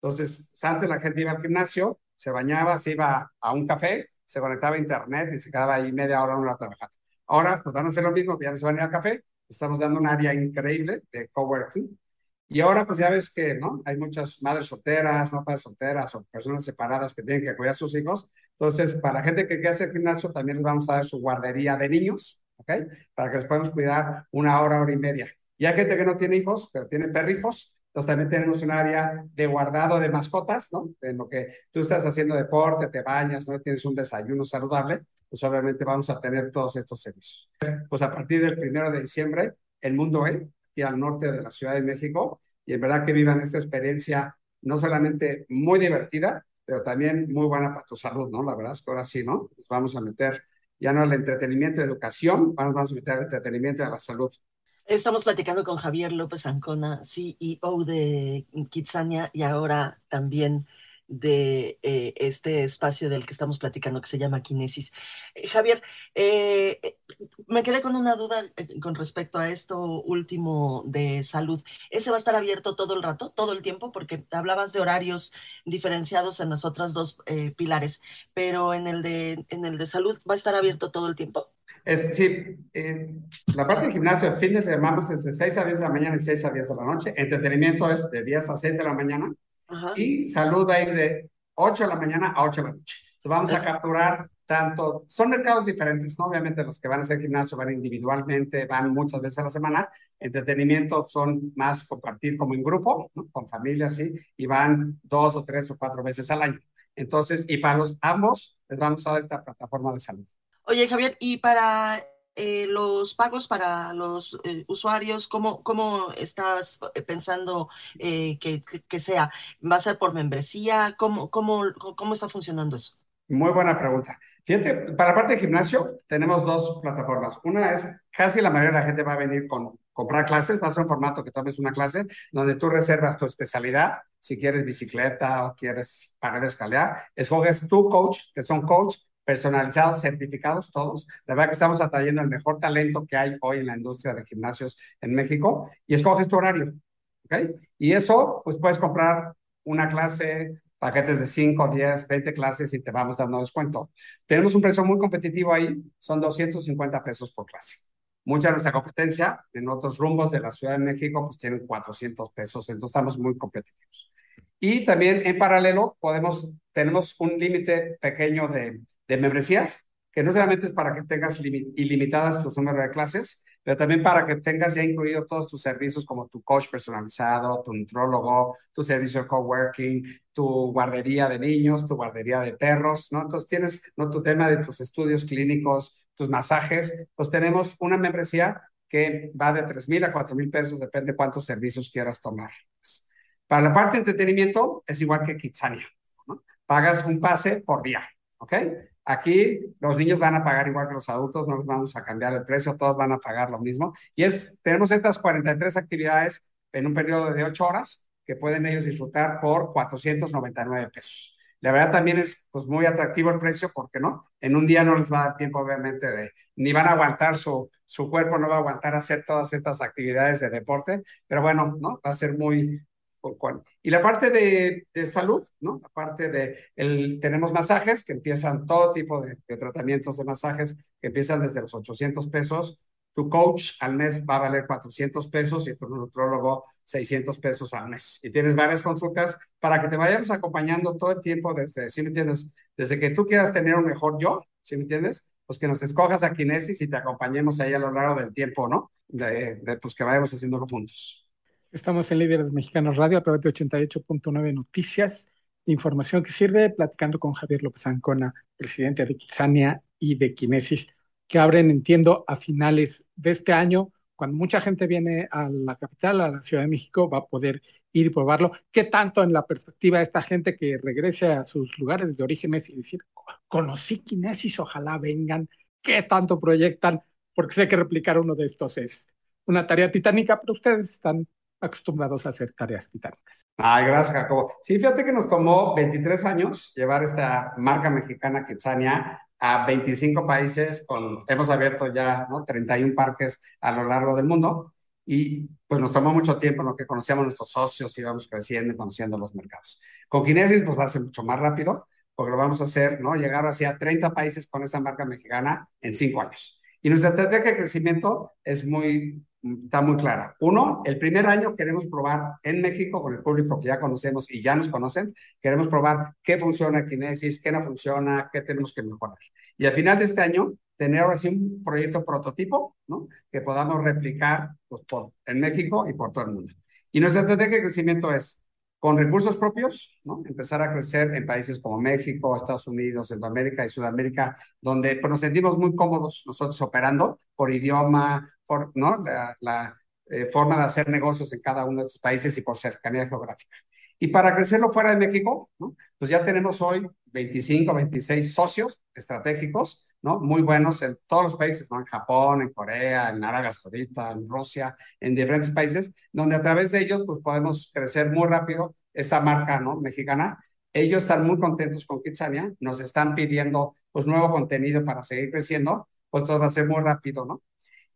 Entonces, antes la gente iba al gimnasio, se bañaba, se iba a un café, se conectaba a internet y se quedaba ahí media hora, una hora trabajando. Ahora, pues van a hacer lo mismo, ya no se van a ir al café. Estamos dando un área increíble de coworking. Y ahora, pues ya ves que, ¿no? Hay muchas madres solteras, no padres solteras o personas separadas que tienen que cuidar a sus hijos. Entonces, para la gente que quiere hacer gimnasio, también les vamos a dar su guardería de niños, ¿ok? Para que les podamos cuidar una hora, hora y media. Y hay gente que no tiene hijos, pero tiene perrijos. Entonces, también tenemos un área de guardado de mascotas, ¿no? En lo que tú estás haciendo deporte, te bañas, ¿no? Tienes un desayuno saludable, pues obviamente vamos a tener todos estos servicios. Pues a partir del primero de diciembre, el mundo E, aquí al norte de la Ciudad de México, y en verdad que vivan esta experiencia no solamente muy divertida, pero también muy buena para tu salud, ¿no? La verdad es que ahora sí, ¿no? Nos vamos a meter ya no al entretenimiento de educación, vamos a meter al entretenimiento de la salud. Estamos platicando con Javier López Ancona, CEO de Kitsania y ahora también de eh, este espacio del que estamos platicando que se llama Kinesis. Eh, Javier, eh, me quedé con una duda con respecto a esto último de salud. ¿Ese va a estar abierto todo el rato, todo el tiempo? Porque hablabas de horarios diferenciados en las otras dos pilares, pero en el, de, en el de salud va a estar abierto todo el tiempo. Es, sí, la parte de gimnasio, fitness, llamamos desde 6 a 10 de la mañana y 6 a 10 de la noche. Entretenimiento es de 10 a 6 de la mañana y salud va a ir de 8 de la mañana a 8 de la noche. Entonces vamos a capturar tanto, son mercados diferentes, ¿no? Obviamente los que van a hacer gimnasio van individualmente, van muchas veces a la semana. Entretenimiento son más compartir como en grupo, ¿no? Con familias, sí, y van dos o tres o cuatro veces al año. Entonces, y para los ambos, les vamos a dar esta plataforma de salud. Oye, Javier, y para eh, los pagos para los eh, usuarios, ¿cómo, ¿cómo, estás eh, pensando que, que, sea? ¿Va a ser por membresía? ¿Cómo, cómo, ¿Cómo está funcionando eso? Muy buena pregunta. Fíjate, para la parte de gimnasio tenemos dos plataformas. Una es, casi la mayoría de la gente va a venir con comprar clases, va a ser un formato que tomes una clase donde tú reservas tu especialidad, si quieres bicicleta o quieres pagar de escalear, escoges tu coach, que son coach personalizados, certificados todos. La verdad que estamos atrayendo el mejor talento que hay hoy en la industria de gimnasios en México y escoges tu horario. ¿ok? Y eso, pues puedes comprar una clase, paquetes de 5, 10, 20 clases y te vamos dando descuento. Tenemos un precio muy competitivo ahí, son 250 pesos por clase. Mucha de nuestra competencia en otros rumbos de la Ciudad de México pues tienen 400 pesos, entonces estamos muy competitivos. Y también en paralelo podemos, tenemos un límite pequeño de de membresías, que no solamente es para que tengas ilimitadas tus números de clases, pero también para que tengas ya incluido todos tus servicios como tu coach personalizado, tu nutrólogo, tu servicio de coworking, tu guardería de niños, tu guardería de perros, ¿no? Entonces tienes, ¿no? Tu tema de tus estudios clínicos, tus masajes, pues tenemos una membresía que va de 3 mil a 4 mil pesos, depende cuántos servicios quieras tomar. Para la parte de entretenimiento es igual que Kitsania pagas un pase por día, ¿ok? Aquí los niños van a pagar igual que los adultos, no les vamos a cambiar el precio, todos van a pagar lo mismo. Y es, tenemos estas 43 actividades en un periodo de 8 horas que pueden ellos disfrutar por 499 pesos. La verdad también es pues, muy atractivo el precio porque no, en un día no les va a dar tiempo obviamente de, ni van a aguantar su, su cuerpo, no va a aguantar hacer todas estas actividades de deporte, pero bueno, ¿no? Va a ser muy, y la parte de, de, salud, ¿no? La parte de, el, tenemos masajes que empiezan todo tipo de, de, tratamientos de masajes que empiezan desde los 800 pesos. Tu coach al mes va a valer 400 pesos y tu nutrólogo 600 pesos al mes. Y tienes varias consultas para que te vayamos acompañando todo el tiempo desde, ¿sí me entiendes? Desde que tú quieras tener un mejor yo, ¿sí me entiendes? Pues que nos escojas a Kinesis y te acompañemos ahí a lo largo del tiempo, ¿no? De, de pues que vayamos haciéndolo juntos. Estamos en Líderes Mexicanos Radio a través de 88.9 Noticias, información que sirve, platicando con Javier López Ancona, presidente de Kitsania y de Kinesis, que abren, entiendo, a finales de este año. Cuando mucha gente viene a la capital, a la Ciudad de México, va a poder ir y probarlo. ¿Qué tanto en la perspectiva de esta gente que regrese a sus lugares de orígenes y decir, conocí Kinesis, ojalá vengan? ¿Qué tanto proyectan? Porque sé que replicar uno de estos es una tarea titánica, pero ustedes están acostumbrados a hacer tareas titánicas. Ay, gracias, Jacobo. Sí, fíjate que nos tomó 23 años llevar esta marca mexicana Kitsania a 25 países, con, hemos abierto ya ¿no? 31 parques a lo largo del mundo y pues nos tomó mucho tiempo en lo que conocíamos nuestros socios, íbamos creciendo y conociendo los mercados. Con Kinesis pues va a ser mucho más rápido, porque lo vamos a hacer, ¿no? Llegar hacia 30 países con esta marca mexicana en 5 años. Y nuestra estrategia de crecimiento es muy está muy clara. Uno, el primer año queremos probar en México con el público que ya conocemos y ya nos conocen, queremos probar qué funciona Kinesis, qué no funciona, qué tenemos que mejorar. Y al final de este año, tener ahora sí un proyecto prototipo, ¿no? Que podamos replicar pues, por, en México y por todo el mundo. Y nuestra estrategia de crecimiento es con recursos propios, ¿no? Empezar a crecer en países como México, Estados Unidos, Centroamérica y Sudamérica, donde pues, nos sentimos muy cómodos nosotros operando por idioma, por ¿no? la, la eh, forma de hacer negocios en cada uno de estos países y por cercanía geográfica. Y para crecerlo fuera de México, ¿no? pues ya tenemos hoy 25, 26 socios estratégicos, ¿no? Muy buenos en todos los países, ¿no? En Japón, en Corea, en Arabia Saudita, en Rusia, en diferentes países, donde a través de ellos, pues podemos crecer muy rápido esta marca, ¿no? Mexicana. Ellos están muy contentos con Kitsania, nos están pidiendo, pues, nuevo contenido para seguir creciendo, pues todo va a ser muy rápido, ¿no?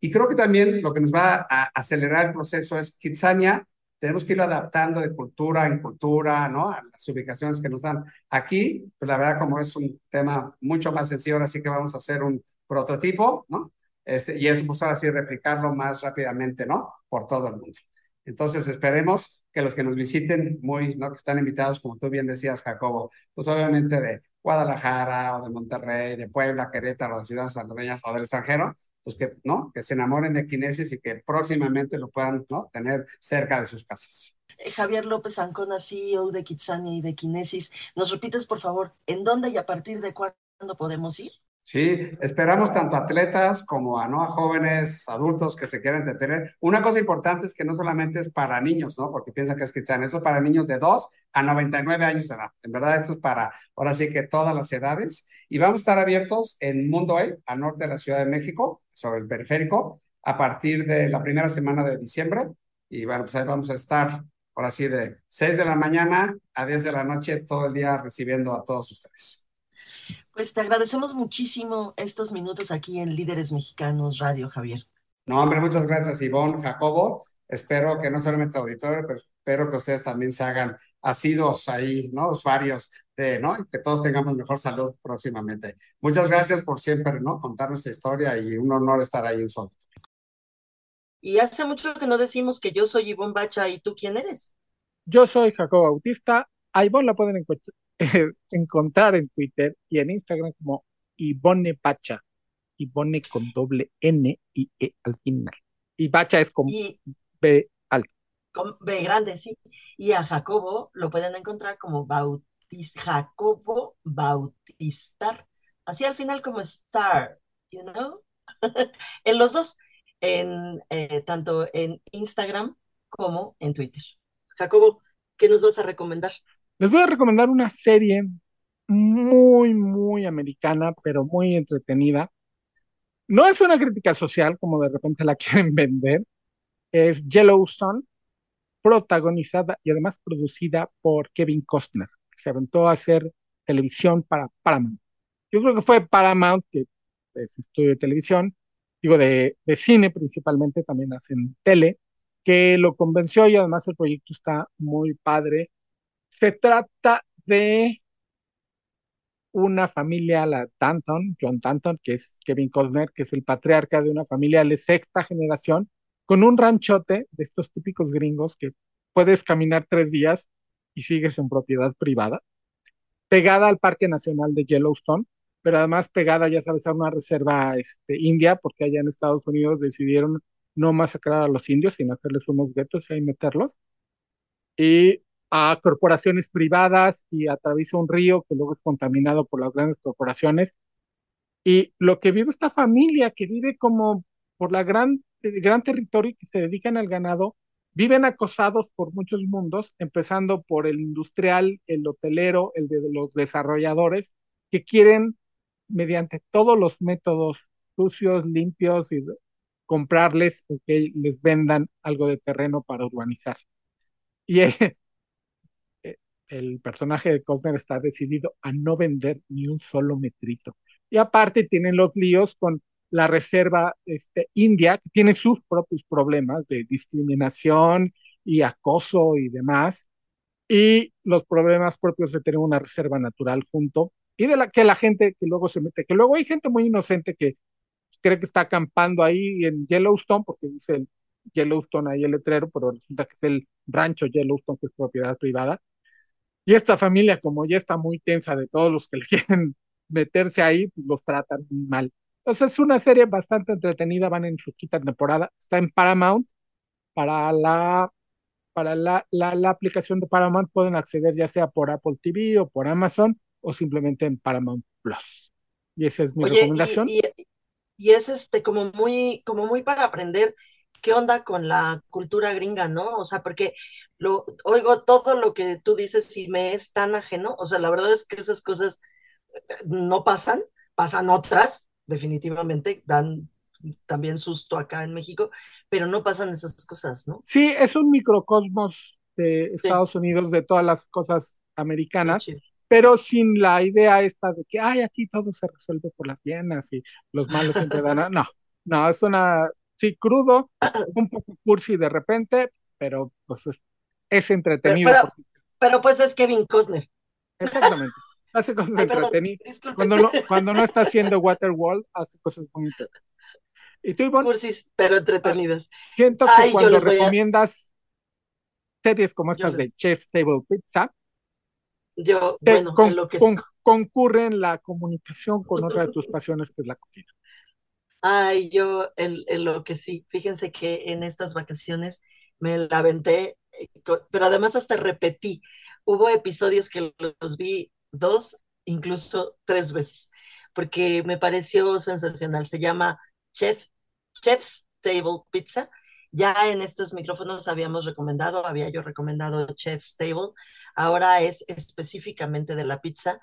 Y creo que también lo que nos va a acelerar el proceso es Kitsania, tenemos que irlo adaptando de cultura en cultura, ¿no? A las ubicaciones que nos dan. Aquí, pues la verdad, como es un tema mucho más sencillo, así que vamos a hacer un prototipo, ¿no? Este, y es pues así replicarlo más rápidamente, ¿no? Por todo el mundo. Entonces, esperemos que los que nos visiten, muy, ¿no? Que están invitados, como tú bien decías, Jacobo, pues obviamente de Guadalajara o de Monterrey, de Puebla, Querétaro, de ciudades salvadoreñas o del extranjero, pues que, ¿no? que se enamoren de Kinesis y que próximamente lo puedan ¿no? tener cerca de sus casas. Eh, Javier López Ancona, CEO de Kitsania y de Kinesis, ¿nos repites, por favor, en dónde y a partir de cuándo podemos ir? Sí, esperamos tanto atletas como a, ¿no? a jóvenes, adultos que se quieran entretener. Una cosa importante es que no solamente es para niños, ¿no? Porque piensan que es Kitsania, eso es para niños de 2 a 99 años de edad. En verdad, esto es para, ahora sí que todas las edades. Y vamos a estar abiertos en Mundo E, al norte de la Ciudad de México, sobre el periférico, a partir de la primera semana de diciembre. Y bueno, pues ahí vamos a estar, ahora sí, de 6 de la mañana a 10 de la noche, todo el día recibiendo a todos ustedes. Pues te agradecemos muchísimo estos minutos aquí en Líderes Mexicanos Radio, Javier. No, hombre, muchas gracias, Ivonne, Jacobo. Espero que no solamente auditorio, pero espero que ustedes también se hagan asidos ahí, ¿no? Usuarios de, ¿no? Y que todos tengamos mejor salud próximamente. Muchas gracias por siempre, ¿no? Contar nuestra historia y un honor estar ahí en su Y hace mucho que no decimos que yo soy Ivonne Bacha y tú quién eres. Yo soy Jacobo Bautista. A Ivonne la pueden encontrar en Twitter y en Instagram como Ivonne Bacha. Ivonne con doble N y E al final. Y Bacha es con B al con B grande, sí. Y a Jacobo lo pueden encontrar como Jacobo Bautistar. Así al final como Star, you know? en los dos, en, eh, tanto en Instagram como en Twitter. Jacobo, ¿qué nos vas a recomendar? Les voy a recomendar una serie muy, muy americana, pero muy entretenida. No es una crítica social como de repente la quieren vender, es Yellowstone, protagonizada y además producida por Kevin Costner, que se aventó a hacer televisión para Paramount. Yo creo que fue Paramount, que es estudio de televisión, digo de, de cine principalmente, también hacen tele, que lo convenció y además el proyecto está muy padre. Se trata de una familia, la Tanton, John Tanton, que es Kevin Costner, que es el patriarca de una familia de sexta generación, con un ranchote de estos típicos gringos que puedes caminar tres días y sigues en propiedad privada, pegada al Parque Nacional de Yellowstone, pero además pegada, ya sabes, a una reserva este, india, porque allá en Estados Unidos decidieron no masacrar a los indios, sino hacerles unos guetos y ahí meterlos. Y a corporaciones privadas y atraviesa un río que luego es contaminado por las grandes corporaciones. Y lo que vive esta familia, que vive como por la gran, gran territorio que se dedican al ganado, viven acosados por muchos mundos, empezando por el industrial, el hotelero, el de los desarrolladores, que quieren, mediante todos los métodos sucios, limpios, y comprarles o que les vendan algo de terreno para urbanizar. Y el personaje de Costner está decidido a no vender ni un solo metrito. Y aparte tienen los líos con la reserva este, india, que tiene sus propios problemas de discriminación y acoso y demás, y los problemas propios de tener una reserva natural junto, y de la que la gente que luego se mete, que luego hay gente muy inocente que cree que está acampando ahí en Yellowstone, porque dice el Yellowstone ahí el letrero, pero resulta que es el rancho Yellowstone, que es propiedad privada, y esta familia, como ya está muy tensa de todos los que le quieren meterse ahí, pues los tratan mal. Entonces es una serie bastante entretenida, van en su quinta temporada, está en Paramount, para la para la, la, aplicación de Paramount pueden acceder ya sea por Apple TV o por Amazon o simplemente en Paramount Plus. Y esa es mi recomendación. Y, y, es este como muy, como muy para aprender qué onda con la cultura gringa, ¿no? O sea, porque lo oigo todo lo que tú dices y me es tan ajeno, o sea, la verdad es que esas cosas eh, no pasan, pasan otras, definitivamente, dan también susto acá en México, pero no pasan esas cosas, ¿no? Sí, es un microcosmos de Estados Unidos, de todas las cosas americanas, pero sin la idea esta de que, ay, aquí todo se resuelve por las piernas y los malos siempre dan, no, no, es una, sí, crudo, un poco cursi de repente, pero pues es, entretenido. Pero, pues es Kevin Costner. Exactamente. Hace cosas entretenidas. Cuando no, cuando no está haciendo Waterworld, hace cosas interesantes. ¿Y tú, Cursis, pero entretenidas. Siento que cuando recomiendas series como estas de Chef's Table Pizza, yo, bueno, concurre en la comunicación con otra de tus pasiones, que es la cocina. Ay, yo en, lo que sí, fíjense que en estas vacaciones me la aventé, eh, pero además hasta repetí. Hubo episodios que los vi dos, incluso tres veces, porque me pareció sensacional. Se llama Chef, Chef's Table Pizza. Ya en estos micrófonos habíamos recomendado, había yo recomendado Chef's Table. Ahora es específicamente de la pizza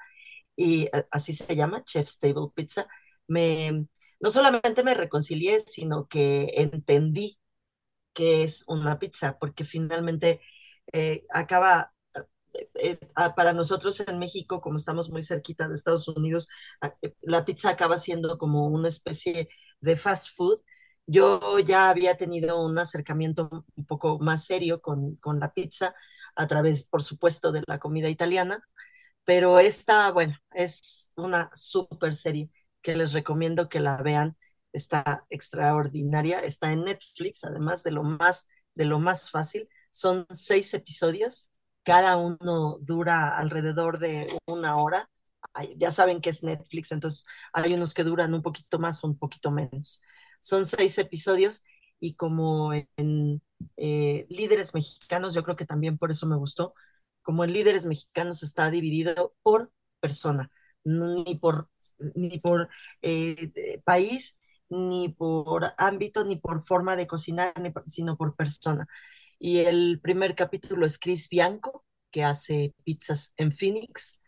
y eh, así se llama, Chef's Table Pizza. Me, no solamente me reconcilié, sino que entendí que es una pizza, porque finalmente eh, acaba, eh, eh, para nosotros en México, como estamos muy cerquita de Estados Unidos, la pizza acaba siendo como una especie de fast food. Yo ya había tenido un acercamiento un poco más serio con, con la pizza a través, por supuesto, de la comida italiana, pero esta, bueno, es una súper serie que les recomiendo que la vean. Está extraordinaria, está en Netflix, además de lo más, de lo más fácil. Son seis episodios, cada uno dura alrededor de una hora. ya saben que es Netflix, entonces hay unos que duran un poquito más un poquito menos. Son seis episodios y como en eh, líderes mexicanos, yo creo que también por eso me gustó, como en líderes mexicanos está dividido por persona ni por, ni por eh, país, ni por ámbito, ni por forma de cocinar, sino por persona. Y el primer capítulo es Chris Bianco, que hace pizzas en Phoenix.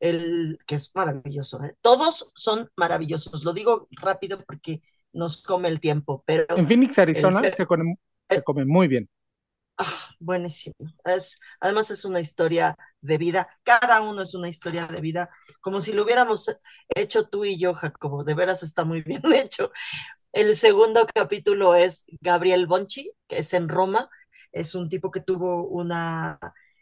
el que es maravilloso. ¿eh? Todos son maravillosos. Lo digo rápido porque nos come el tiempo, pero... En Phoenix, Arizona, se, come, se eh, come muy bien. Ah, buenísimo. Es, además es una historia de vida. Cada uno es una historia de vida, como si lo hubiéramos hecho tú y yo, Jacobo. De veras está muy bien hecho. El segundo capítulo es Gabriel Bonchi, que es en Roma. Es un tipo que tuvo una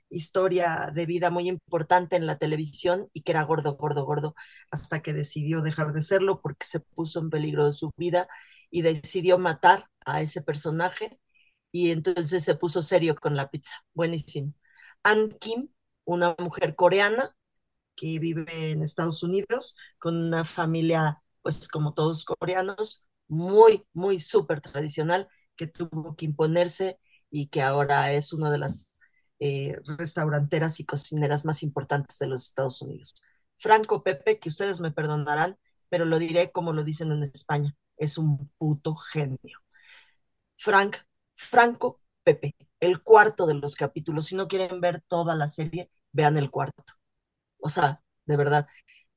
historia de vida muy importante en la televisión y que era gordo, gordo, gordo, hasta que decidió dejar de serlo porque se puso en peligro de su vida y decidió matar a ese personaje y entonces se puso serio con la pizza. Buenísimo. Ann Kim, una mujer coreana que vive en Estados Unidos con una familia, pues como todos coreanos, muy, muy súper tradicional, que tuvo que imponerse y que ahora es una de las eh, restauranteras y cocineras más importantes de los Estados Unidos. Franco Pepe, que ustedes me perdonarán, pero lo diré como lo dicen en España, es un puto genio. Frank, Franco Pepe, el cuarto de los capítulos. Si no quieren ver toda la serie, vean el cuarto. O sea, de verdad,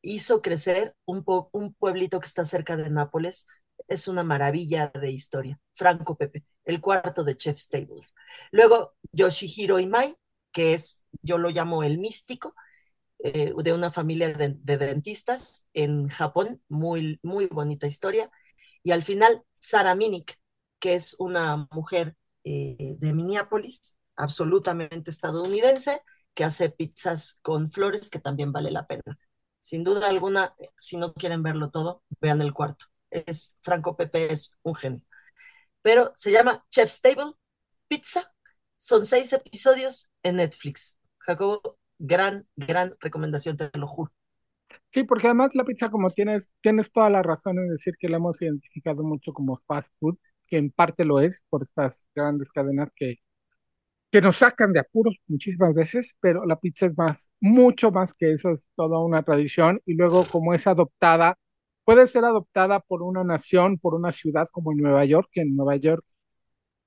hizo crecer un, pueblito que está cerca de Nápoles. Es una maravilla de historia. Franco Pepe el cuarto de Chef's Tables. Luego Yoshihiro Imai, que es, yo lo llamo el místico, eh, de una familia de, dentistas en Japón, muy, muy bonita historia. Y al final, Sara Minik, que es una mujer eh, de Minneapolis, absolutamente estadounidense, que hace pizzas con flores, que también vale la pena. Sin duda alguna, si no quieren verlo todo, vean el cuarto. Es Franco Pepe es un genio pero se llama Chef's Table Pizza. Son seis episodios en Netflix. Jacobo, gran, gran recomendación, te lo juro. Sí, porque además la pizza, como tienes, tienes toda la razón en decir que la hemos identificado mucho como fast food, que en parte lo es por estas grandes cadenas que, que nos sacan de apuros muchísimas veces, pero la pizza es más, mucho más que eso, es toda una tradición y luego como es adoptada puede ser adoptada por una nación, por una ciudad como en Nueva York, que en Nueva York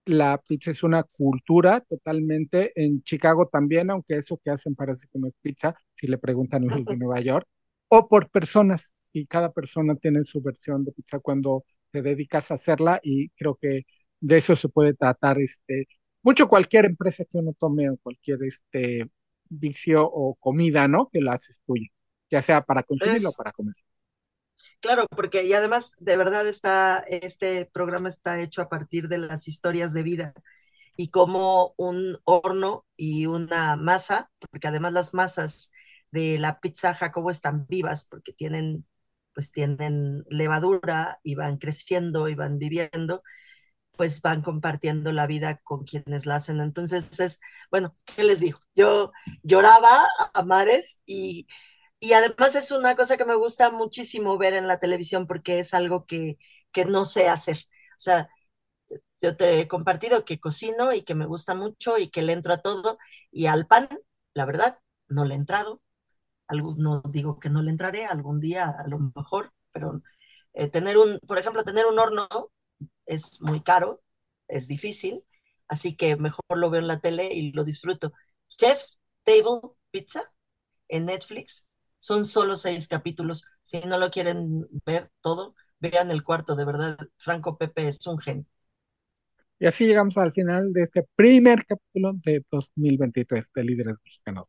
la pizza es una cultura totalmente, en Chicago también, aunque eso que hacen parece que no es pizza, si le preguntan a los de Nueva York, o por personas, y cada persona tiene su versión de pizza cuando te dedicas a hacerla, y creo que de eso se puede tratar este, mucho cualquier empresa que uno tome o cualquier este vicio o comida, ¿no? Que la haces tuya, ya sea para consumirlo o para comer. Claro, porque y además de verdad está, este programa está hecho a partir de las historias de vida y como un horno y una masa, porque además las masas de la pizza Jacobo están vivas porque tienen, pues tienen levadura y van creciendo y van viviendo, pues van compartiendo la vida con quienes la hacen. Entonces es, bueno, ¿qué les digo? Yo lloraba a mares y y además es una cosa que me gusta muchísimo ver en la televisión porque es algo que, que no sé hacer. O sea, yo te he compartido que cocino y que me gusta mucho y que le entro a todo y al pan, la verdad, no le he entrado. No digo que no le entraré algún día, a lo mejor, pero eh, tener un, por ejemplo, tener un horno es muy caro, es difícil, así que mejor lo veo en la tele y lo disfruto. Chef's Table Pizza en Netflix son solo seis capítulos. Si no lo quieren ver todo, vean el cuarto, de verdad. Franco Pepe es un genio. Y así llegamos al final de este primer capítulo de 2023 de Líderes Mexicanos.